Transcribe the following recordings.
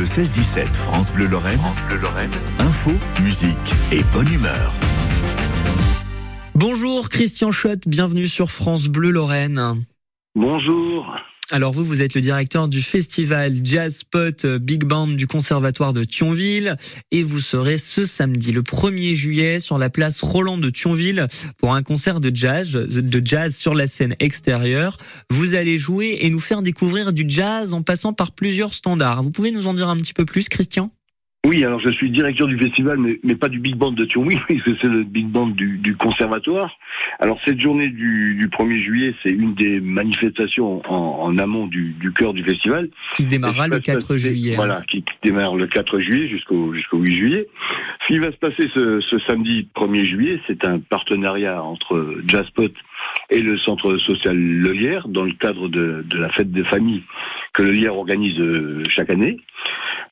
Le 16-17 France Bleu Lorraine. France Bleu Lorraine. Info, musique et bonne humeur. Bonjour Christian Schott, bienvenue sur France Bleu Lorraine. Bonjour. Alors vous, vous êtes le directeur du festival Jazz Pot Big Band du Conservatoire de Thionville et vous serez ce samedi, le 1er juillet, sur la place Roland de Thionville pour un concert de jazz, de jazz sur la scène extérieure. Vous allez jouer et nous faire découvrir du jazz en passant par plusieurs standards. Vous pouvez nous en dire un petit peu plus, Christian? Oui, alors je suis directeur du festival, mais, pas du Big Band de Thionville, puisque c'est le Big Band du, conservatoire. Alors cette journée du, du 1er juillet, c'est une des manifestations en, en amont du, du, cœur du festival. Qui démarrera le 4 juillet. Voilà, hein. qui, démarre le 4 juillet jusqu'au jusqu'au 8 juillet. Ce qui va se passer ce, ce samedi 1er juillet, c'est un partenariat entre Jazzpot et le centre social Le Lierre dans le cadre de, de la fête des familles que Le Lierre organise euh, chaque année.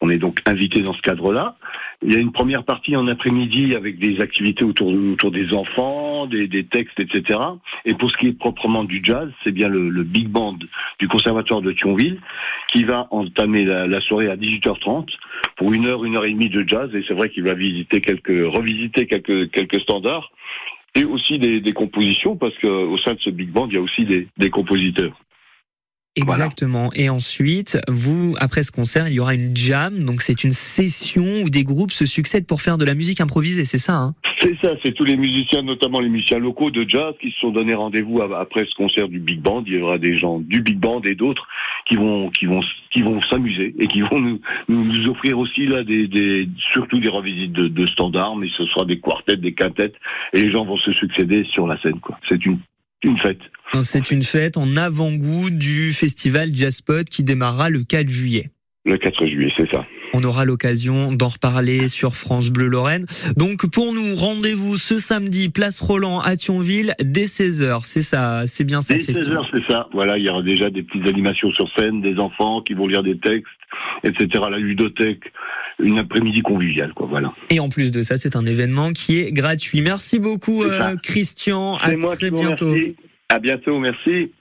On est donc invité dans ce cadre-là. Il y a une première partie en après-midi avec des activités autour, autour des enfants, des, des, textes, etc. Et pour ce qui est proprement du jazz, c'est bien le, big band du conservatoire de Thionville qui va entamer la, soirée à 18h30 pour une heure, une heure et demie de jazz. Et c'est vrai qu'il va visiter quelques, revisiter quelques, quelques standards et aussi des, des compositions parce qu'au sein de ce big band, il y a aussi des, des compositeurs. Exactement. Voilà. Et ensuite, vous, après ce concert, il y aura une jam. Donc c'est une session où des groupes se succèdent pour faire de la musique improvisée, c'est ça hein? C'est ça. C'est tous les musiciens, notamment les musiciens locaux de jazz, qui se sont donné rendez-vous après ce concert du Big Band. Il y aura des gens du Big Band et d'autres qui vont, qui vont, qui vont s'amuser et qui vont nous, nous, offrir aussi là des, des, surtout des revisites de, de standards, mais ce sera des quartets, des quintettes, et les gens vont se succéder sur la scène. Quoi. C'est une une fête. C'est une fête en avant-goût du festival Jazzpot qui démarrera le 4 juillet. Le 4 juillet, c'est ça. On aura l'occasion d'en reparler sur France Bleu Lorraine. Donc pour nous, rendez-vous ce samedi, place Roland à Thionville, dès 16h. C'est ça, c'est bien ça. Dès 16h, c'est ça. Voilà, il y aura déjà des petites animations sur scène, des enfants qui vont lire des textes, etc. La ludothèque, une après-midi conviviale, quoi. Voilà. Et en plus de ça, c'est un événement qui est gratuit. Merci beaucoup, euh, Christian. À très bientôt. À bientôt, merci.